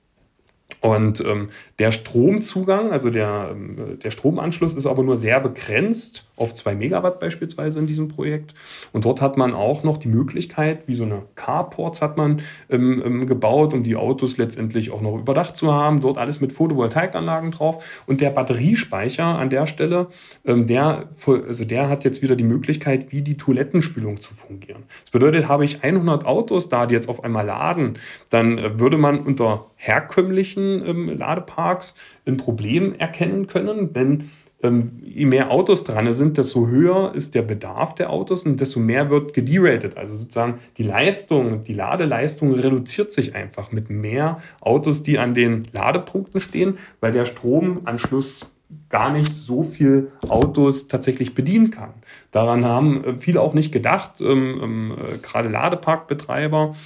Und ähm, der Stromzugang, also der, ähm, der Stromanschluss ist aber nur sehr begrenzt auf 2 Megawatt beispielsweise in diesem Projekt. Und dort hat man auch noch die Möglichkeit, wie so eine Carports hat man ähm, ähm, gebaut, um die Autos letztendlich auch noch überdacht zu haben. Dort alles mit Photovoltaikanlagen drauf. Und der Batteriespeicher an der Stelle, ähm, der, also der hat jetzt wieder die Möglichkeit, wie die Toilettenspülung zu fungieren. Das bedeutet, habe ich 100 Autos da, die jetzt auf einmal laden, dann äh, würde man unter herkömmlichen ähm, Ladeparks ein Problem erkennen können, denn ähm, je mehr Autos dran sind, desto höher ist der Bedarf der Autos und desto mehr wird gederatet. Also sozusagen die Leistung, die Ladeleistung reduziert sich einfach mit mehr Autos, die an den Ladepunkten stehen, weil der Stromanschluss gar nicht so viel Autos tatsächlich bedienen kann. Daran haben äh, viele auch nicht gedacht, ähm, ähm, äh, gerade Ladeparkbetreiber,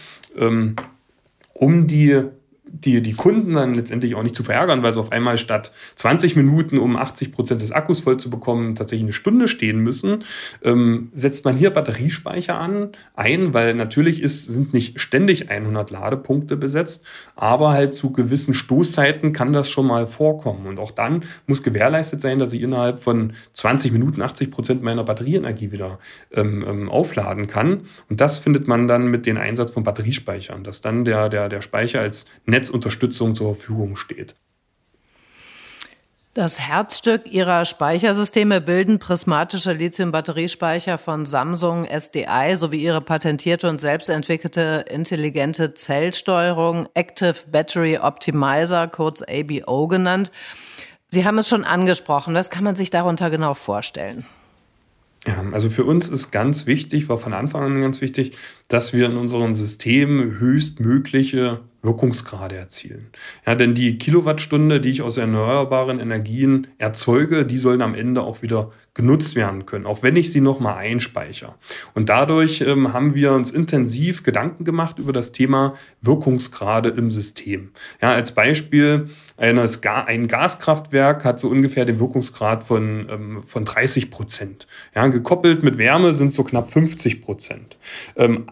um die die, die Kunden dann letztendlich auch nicht zu verärgern, weil sie auf einmal statt 20 Minuten, um 80 Prozent des Akkus voll zu bekommen, tatsächlich eine Stunde stehen müssen, ähm, setzt man hier Batteriespeicher an, ein, weil natürlich ist, sind nicht ständig 100 Ladepunkte besetzt, aber halt zu gewissen Stoßzeiten kann das schon mal vorkommen. Und auch dann muss gewährleistet sein, dass ich innerhalb von 20 Minuten 80 Prozent meiner Batterieenergie wieder ähm, ähm, aufladen kann. Und das findet man dann mit dem Einsatz von Batteriespeichern, dass dann der, der, der Speicher als Netz Netzunterstützung zur Verfügung steht. Das Herzstück ihrer Speichersysteme bilden prismatische Lithium-Batteriespeicher von Samsung SDI sowie ihre patentierte und selbstentwickelte intelligente Zellsteuerung Active Battery Optimizer, kurz ABO genannt. Sie haben es schon angesprochen. Was kann man sich darunter genau vorstellen? Ja, also für uns ist ganz wichtig, war von Anfang an ganz wichtig, dass wir in unserem System höchstmögliche Wirkungsgrade erzielen. Ja, denn die Kilowattstunde, die ich aus erneuerbaren Energien erzeuge, die sollen am Ende auch wieder genutzt werden können, auch wenn ich sie nochmal einspeichere. Und dadurch ähm, haben wir uns intensiv Gedanken gemacht über das Thema Wirkungsgrade im System. Ja, als Beispiel, eines Ga ein Gaskraftwerk hat so ungefähr den Wirkungsgrad von, ähm, von 30 Prozent. Ja, gekoppelt mit Wärme sind so knapp 50 Prozent. Ähm,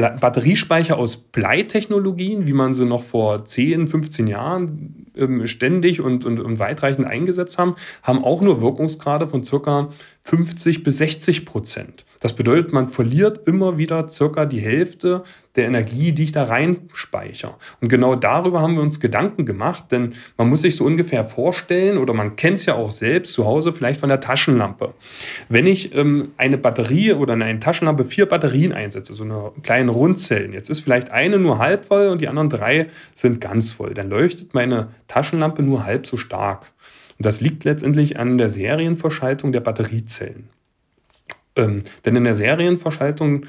Batteriespeicher aus Bleitechnologien, wie man sie noch vor 10, 15 Jahren ähm, ständig und, und, und weitreichend eingesetzt haben, haben auch nur Wirkungsgrade von circa 50 bis 60 Prozent. Das bedeutet, man verliert immer wieder circa die Hälfte der Energie, die ich da reinspeichere. Und genau darüber haben wir uns Gedanken gemacht, denn man muss sich so ungefähr vorstellen, oder man kennt es ja auch selbst zu Hause, vielleicht von der Taschenlampe. Wenn ich ähm, eine Batterie oder in eine Taschenlampe vier Batterien einsetze, so eine kleine Rundzellen, jetzt ist vielleicht eine nur halb voll und die anderen drei sind ganz voll, dann leuchtet meine Taschenlampe nur halb so stark. Und das liegt letztendlich an der Serienverschaltung der Batteriezellen. Ähm, denn in der Serienverschaltung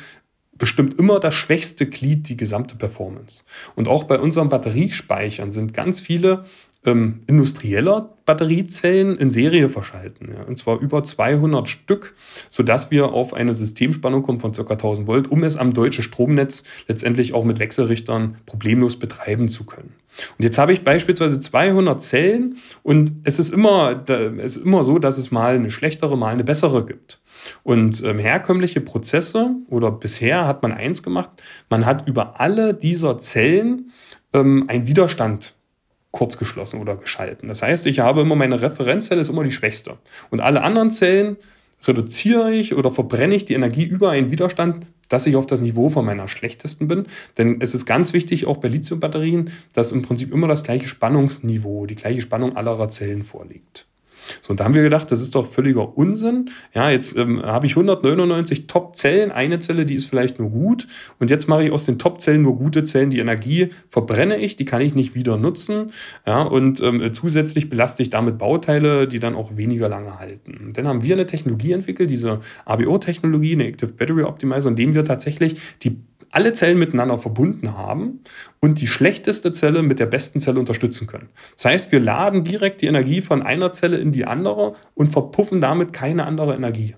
bestimmt immer das schwächste Glied die gesamte Performance. Und auch bei unseren Batteriespeichern sind ganz viele ähm, industrieller Batteriezellen in Serie verschalten. Ja, und zwar über 200 Stück, sodass wir auf eine Systemspannung kommen von ca. 1000 Volt, um es am deutschen Stromnetz letztendlich auch mit Wechselrichtern problemlos betreiben zu können. Und jetzt habe ich beispielsweise 200 Zellen und es ist immer, es ist immer so, dass es mal eine schlechtere, mal eine bessere gibt. Und ähm, herkömmliche Prozesse oder bisher hat man eins gemacht, man hat über alle dieser Zellen ähm, einen Widerstand kurz geschlossen oder geschalten. Das heißt, ich habe immer meine Referenzzelle ist immer die schwächste. Und alle anderen Zellen reduziere ich oder verbrenne ich die Energie über einen Widerstand, dass ich auf das Niveau von meiner schlechtesten bin. Denn es ist ganz wichtig, auch bei Lithiumbatterien, dass im Prinzip immer das gleiche Spannungsniveau, die gleiche Spannung aller Zellen vorliegt. So, und da haben wir gedacht, das ist doch völliger Unsinn. Ja, jetzt ähm, habe ich 199 Top-Zellen, eine Zelle, die ist vielleicht nur gut. Und jetzt mache ich aus den Top-Zellen nur gute Zellen. Die Energie verbrenne ich, die kann ich nicht wieder nutzen. Ja, und ähm, zusätzlich belaste ich damit Bauteile, die dann auch weniger lange halten. Und dann haben wir eine Technologie entwickelt, diese ABO-Technologie, eine Active Battery Optimizer, in dem wir tatsächlich die alle Zellen miteinander verbunden haben und die schlechteste Zelle mit der besten Zelle unterstützen können. Das heißt, wir laden direkt die Energie von einer Zelle in die andere und verpuffen damit keine andere Energie.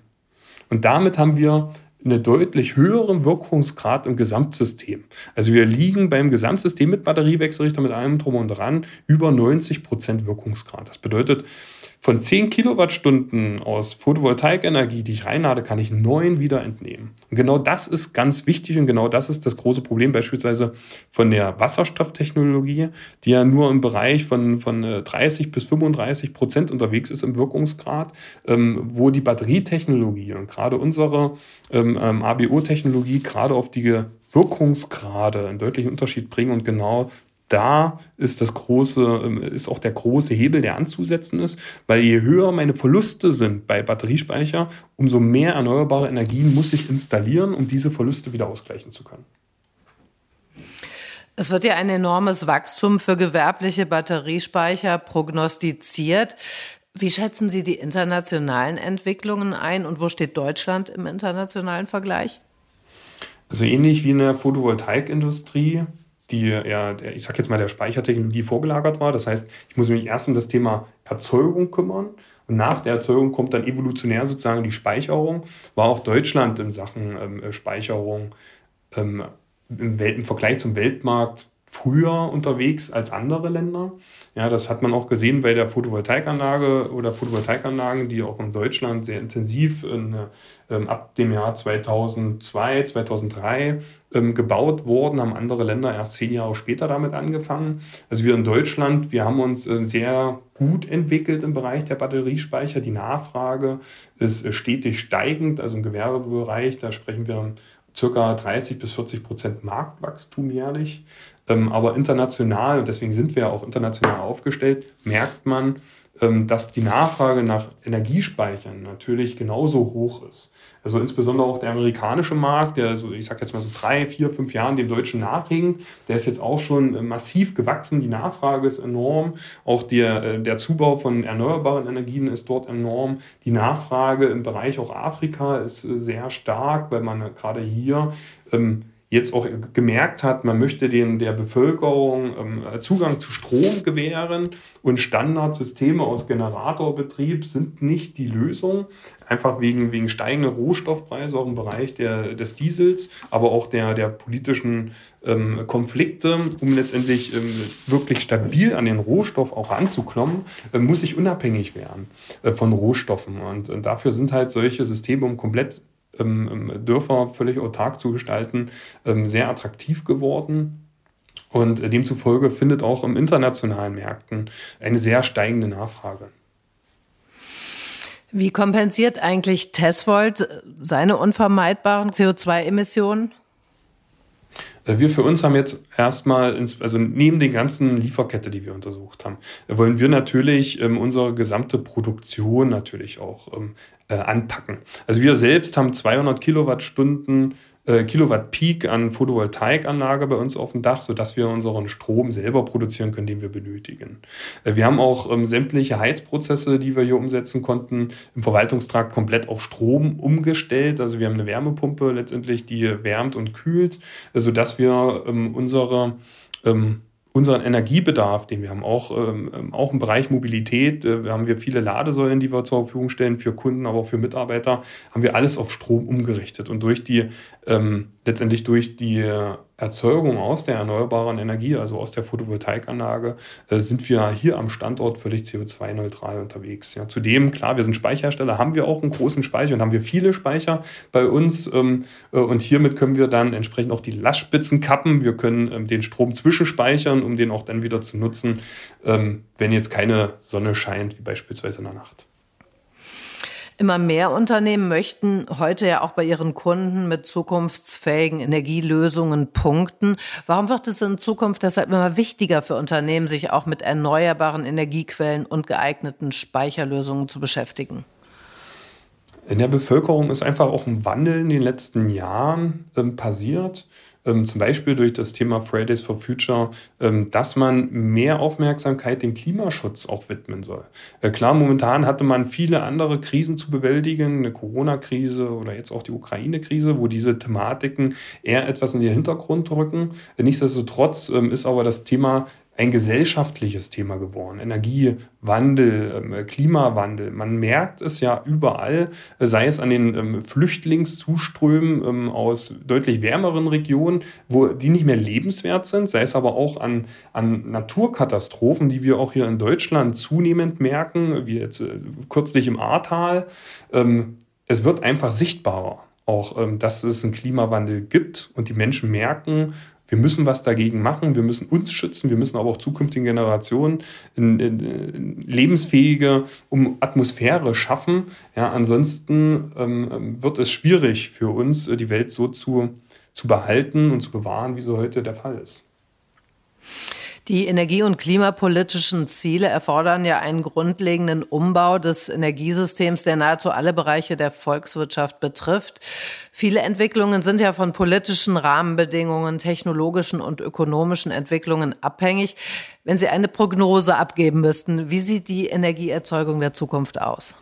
Und damit haben wir einen deutlich höheren Wirkungsgrad im Gesamtsystem. Also wir liegen beim Gesamtsystem mit Batteriewechselrichter, mit allem drum und dran, über 90 Prozent Wirkungsgrad. Das bedeutet, von 10 Kilowattstunden aus Photovoltaikenergie, die ich reinlade, kann ich 9 wieder entnehmen. Und genau das ist ganz wichtig und genau das ist das große Problem beispielsweise von der Wasserstofftechnologie, die ja nur im Bereich von, von 30 äh, bis 35 Prozent unterwegs ist im Wirkungsgrad, ähm, wo die Batterietechnologie und gerade unsere ähm, ähm ABO-Technologie gerade auf die Wirkungsgrade einen deutlichen Unterschied bringen und genau da ist das große, ähm, ist auch der große Hebel, der anzusetzen ist, weil je höher meine Verluste sind bei Batteriespeicher, umso mehr erneuerbare Energien muss ich installieren, um diese Verluste wieder ausgleichen zu können. Es wird ja ein enormes Wachstum für gewerbliche Batteriespeicher prognostiziert. Wie schätzen Sie die internationalen Entwicklungen ein und wo steht Deutschland im internationalen Vergleich? Also ähnlich wie in der Photovoltaikindustrie die ja, ich sag jetzt mal, der Speichertechnologie vorgelagert war. Das heißt, ich muss mich erst um das Thema Erzeugung kümmern und nach der Erzeugung kommt dann evolutionär sozusagen die Speicherung. War auch Deutschland in Sachen ähm, Speicherung ähm, im, Welt, im Vergleich zum Weltmarkt früher unterwegs als andere Länder. Ja, das hat man auch gesehen bei der Photovoltaikanlage oder Photovoltaikanlagen, die auch in Deutschland sehr intensiv in, ähm, ab dem Jahr 2002, 2003 ähm, gebaut wurden, haben andere Länder erst zehn Jahre später damit angefangen. Also wir in Deutschland, wir haben uns äh, sehr gut entwickelt im Bereich der Batteriespeicher. Die Nachfrage ist äh, stetig steigend, also im Gewerbebereich, da sprechen wir circa 30 bis 40 Prozent Marktwachstum jährlich. Ähm, aber international, und deswegen sind wir auch international aufgestellt, merkt man, ähm, dass die Nachfrage nach Energiespeichern natürlich genauso hoch ist. Also insbesondere auch der amerikanische Markt, der so, ich sage jetzt mal so drei, vier, fünf Jahren dem deutschen nachhinkt, der ist jetzt auch schon äh, massiv gewachsen. Die Nachfrage ist enorm. Auch der, äh, der Zubau von erneuerbaren Energien ist dort enorm. Die Nachfrage im Bereich auch Afrika ist äh, sehr stark, weil man gerade hier ähm, jetzt auch gemerkt hat, man möchte den, der Bevölkerung ähm, Zugang zu Strom gewähren und Standardsysteme aus Generatorbetrieb sind nicht die Lösung, einfach wegen, wegen steigender Rohstoffpreise auch im Bereich der, des Diesels, aber auch der, der politischen ähm, Konflikte, um letztendlich ähm, wirklich stabil an den Rohstoff auch ranzukommen, äh, muss ich unabhängig werden äh, von Rohstoffen. Und, und dafür sind halt solche Systeme, um komplett Dörfer völlig autark zu gestalten, ähm, sehr attraktiv geworden. Und demzufolge findet auch im internationalen Märkten eine sehr steigende Nachfrage. Wie kompensiert eigentlich Tesvolt seine unvermeidbaren CO2-Emissionen? Äh, wir für uns haben jetzt erstmal, also neben den ganzen Lieferkette, die wir untersucht haben, wollen wir natürlich ähm, unsere gesamte Produktion natürlich auch ähm, äh, anpacken. Also wir selbst haben 200 Kilowattstunden äh, Kilowatt Peak an Photovoltaikanlage bei uns auf dem Dach, sodass wir unseren Strom selber produzieren können, den wir benötigen. Äh, wir haben auch ähm, sämtliche Heizprozesse, die wir hier umsetzen konnten, im Verwaltungstrakt komplett auf Strom umgestellt. Also wir haben eine Wärmepumpe letztendlich, die wärmt und kühlt, äh, sodass wir ähm, unsere ähm, unseren Energiebedarf, den wir haben, auch, ähm, ähm, auch im Bereich Mobilität, äh, haben wir viele Ladesäulen, die wir zur Verfügung stellen für Kunden, aber auch für Mitarbeiter, haben wir alles auf Strom umgerichtet. Und durch die, ähm, letztendlich durch die Erzeugung aus der erneuerbaren Energie, also aus der Photovoltaikanlage, äh, sind wir hier am Standort völlig CO2-neutral unterwegs. Ja, zudem, klar, wir sind Speicherhersteller, haben wir auch einen großen Speicher und haben wir viele Speicher bei uns. Ähm, äh, und hiermit können wir dann entsprechend auch die Lastspitzen kappen. Wir können ähm, den Strom zwischenspeichern, um den auch dann wieder zu nutzen, ähm, wenn jetzt keine Sonne scheint, wie beispielsweise in der Nacht. Immer mehr Unternehmen möchten heute ja auch bei ihren Kunden mit zukunftsfähigen Energielösungen punkten. Warum wird es in Zukunft deshalb immer wichtiger für Unternehmen, sich auch mit erneuerbaren Energiequellen und geeigneten Speicherlösungen zu beschäftigen? In der Bevölkerung ist einfach auch ein Wandel in den letzten Jahren ähm, passiert ähm, zum Beispiel durch das Thema Fridays for Future, ähm, dass man mehr Aufmerksamkeit dem Klimaschutz auch widmen soll. Äh, klar, momentan hatte man viele andere Krisen zu bewältigen, eine Corona-Krise oder jetzt auch die Ukraine-Krise, wo diese Thematiken eher etwas in den Hintergrund rücken. Nichtsdestotrotz ähm, ist aber das Thema ein gesellschaftliches Thema geworden. Energiewandel, ähm, Klimawandel. Man merkt es ja überall, sei es an den ähm, Flüchtlingszuströmen ähm, aus deutlich wärmeren Regionen, wo die nicht mehr lebenswert sind, sei es aber auch an, an Naturkatastrophen, die wir auch hier in Deutschland zunehmend merken, wie jetzt äh, kürzlich im Ahrtal. Es wird einfach sichtbarer auch, dass es einen Klimawandel gibt und die Menschen merken, wir müssen was dagegen machen, wir müssen uns schützen, wir müssen aber auch zukünftigen Generationen in, in, in lebensfähige um Atmosphäre schaffen. Ja, ansonsten ähm, wird es schwierig für uns, die Welt so zu, zu behalten und zu bewahren, wie so heute der Fall ist. Die energie- und klimapolitischen Ziele erfordern ja einen grundlegenden Umbau des Energiesystems, der nahezu alle Bereiche der Volkswirtschaft betrifft. Viele Entwicklungen sind ja von politischen Rahmenbedingungen, technologischen und ökonomischen Entwicklungen abhängig. Wenn Sie eine Prognose abgeben müssten, wie sieht die Energieerzeugung der Zukunft aus?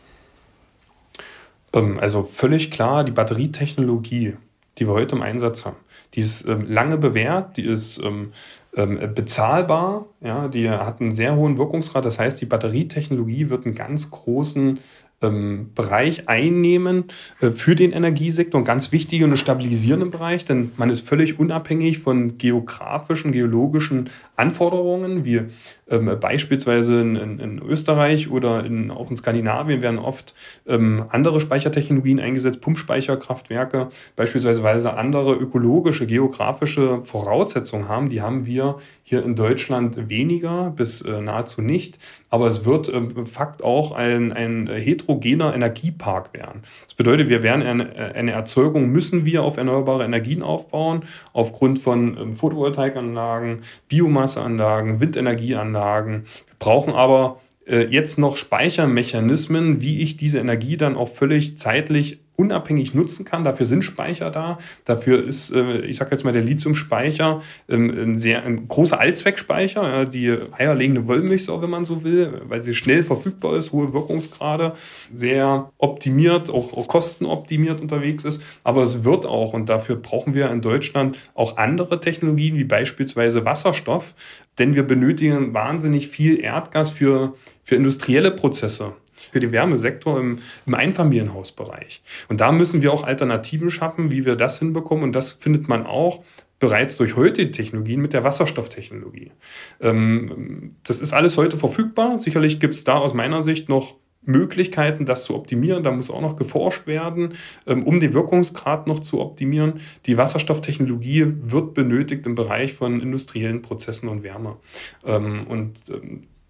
Ähm, also völlig klar, die Batterietechnologie, die wir heute im Einsatz haben, die ist ähm, lange bewährt, die ist ähm, bezahlbar, ja, die hat einen sehr hohen Wirkungsgrad. Das heißt, die Batterietechnologie wird einen ganz großen ähm, Bereich einnehmen äh, für den Energiesektor, ein ganz wichtiger und stabilisierender Bereich, denn man ist völlig unabhängig von geografischen, geologischen Anforderungen. Wir ähm, beispielsweise in, in, Österreich oder in, auch in Skandinavien werden oft ähm, andere Speichertechnologien eingesetzt, Pumpspeicherkraftwerke, beispielsweise andere ökologische, geografische Voraussetzungen haben. Die haben wir hier in Deutschland weniger bis äh, nahezu nicht. Aber es wird äh, Fakt auch ein, ein heterogener Energiepark werden. Das bedeutet, wir werden eine, eine Erzeugung, müssen wir auf erneuerbare Energien aufbauen, aufgrund von ähm, Photovoltaikanlagen, Biomasseanlagen, Windenergieanlagen. Wir brauchen aber äh, jetzt noch Speichermechanismen, wie ich diese Energie dann auch völlig zeitlich unabhängig nutzen kann. Dafür sind Speicher da. Dafür ist, äh, ich sage jetzt mal, der Lithiumspeicher ähm, ein sehr ein großer Allzweckspeicher, die eierlegende Wollmilchsau, wenn man so will, weil sie schnell verfügbar ist, hohe Wirkungsgrade, sehr optimiert, auch, auch kostenoptimiert unterwegs ist. Aber es wird auch, und dafür brauchen wir in Deutschland auch andere Technologien, wie beispielsweise Wasserstoff, denn wir benötigen wahnsinnig viel Erdgas für, für industrielle Prozesse für den Wärmesektor im, im Einfamilienhausbereich. Und da müssen wir auch Alternativen schaffen, wie wir das hinbekommen. Und das findet man auch bereits durch heutige Technologien mit der Wasserstofftechnologie. Ähm, das ist alles heute verfügbar. Sicherlich gibt es da aus meiner Sicht noch Möglichkeiten, das zu optimieren. Da muss auch noch geforscht werden, ähm, um den Wirkungsgrad noch zu optimieren. Die Wasserstofftechnologie wird benötigt im Bereich von industriellen Prozessen und Wärme. Ähm, und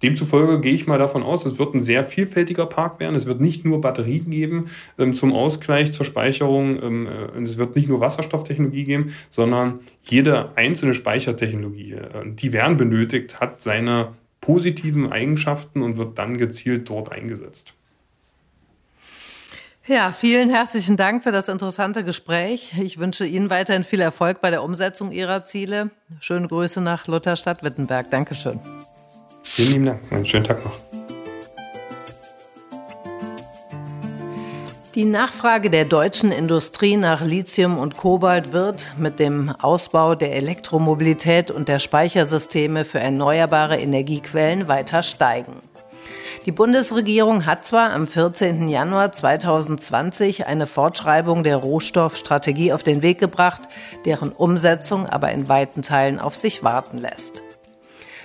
Demzufolge gehe ich mal davon aus, es wird ein sehr vielfältiger Park werden. Es wird nicht nur Batterien geben ähm, zum Ausgleich, zur Speicherung. Ähm, äh, es wird nicht nur Wasserstofftechnologie geben, sondern jede einzelne Speichertechnologie, äh, die werden benötigt, hat seine positiven Eigenschaften und wird dann gezielt dort eingesetzt. Ja, vielen herzlichen Dank für das interessante Gespräch. Ich wünsche Ihnen weiterhin viel Erfolg bei der Umsetzung Ihrer Ziele. Schöne Grüße nach Lutherstadt-Wittenberg. Dankeschön. Vielen lieben Dank. Einen schönen Tag noch. Die Nachfrage der deutschen Industrie nach Lithium und Kobalt wird mit dem Ausbau der Elektromobilität und der Speichersysteme für erneuerbare Energiequellen weiter steigen. Die Bundesregierung hat zwar am 14. Januar 2020 eine Fortschreibung der Rohstoffstrategie auf den Weg gebracht, deren Umsetzung aber in weiten Teilen auf sich warten lässt.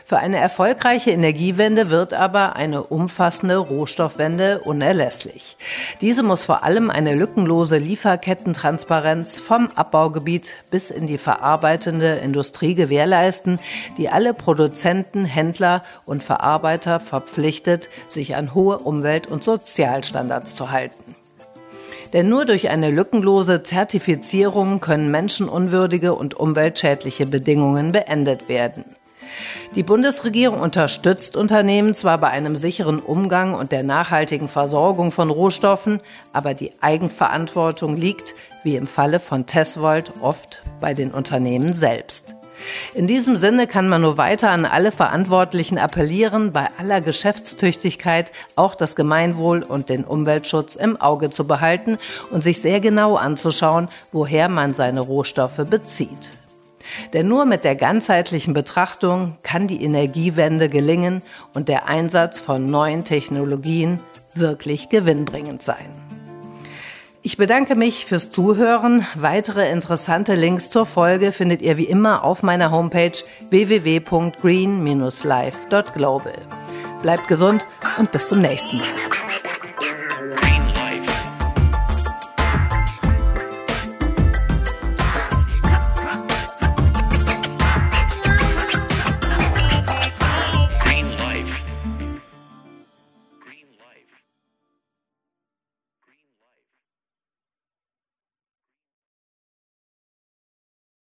Für eine erfolgreiche Energiewende wird aber eine umfassende Rohstoffwende unerlässlich. Diese muss vor allem eine lückenlose Lieferkettentransparenz vom Abbaugebiet bis in die verarbeitende Industrie gewährleisten, die alle Produzenten, Händler und Verarbeiter verpflichtet, sich an hohe Umwelt- und Sozialstandards zu halten. Denn nur durch eine lückenlose Zertifizierung können menschenunwürdige und umweltschädliche Bedingungen beendet werden. Die Bundesregierung unterstützt Unternehmen zwar bei einem sicheren Umgang und der nachhaltigen Versorgung von Rohstoffen, aber die Eigenverantwortung liegt, wie im Falle von Tesvold, oft bei den Unternehmen selbst. In diesem Sinne kann man nur weiter an alle Verantwortlichen appellieren, bei aller Geschäftstüchtigkeit auch das Gemeinwohl und den Umweltschutz im Auge zu behalten und sich sehr genau anzuschauen, woher man seine Rohstoffe bezieht. Denn nur mit der ganzheitlichen Betrachtung kann die Energiewende gelingen und der Einsatz von neuen Technologien wirklich gewinnbringend sein. Ich bedanke mich fürs Zuhören. Weitere interessante Links zur Folge findet ihr wie immer auf meiner Homepage www.green-life.global. Bleibt gesund und bis zum nächsten Mal.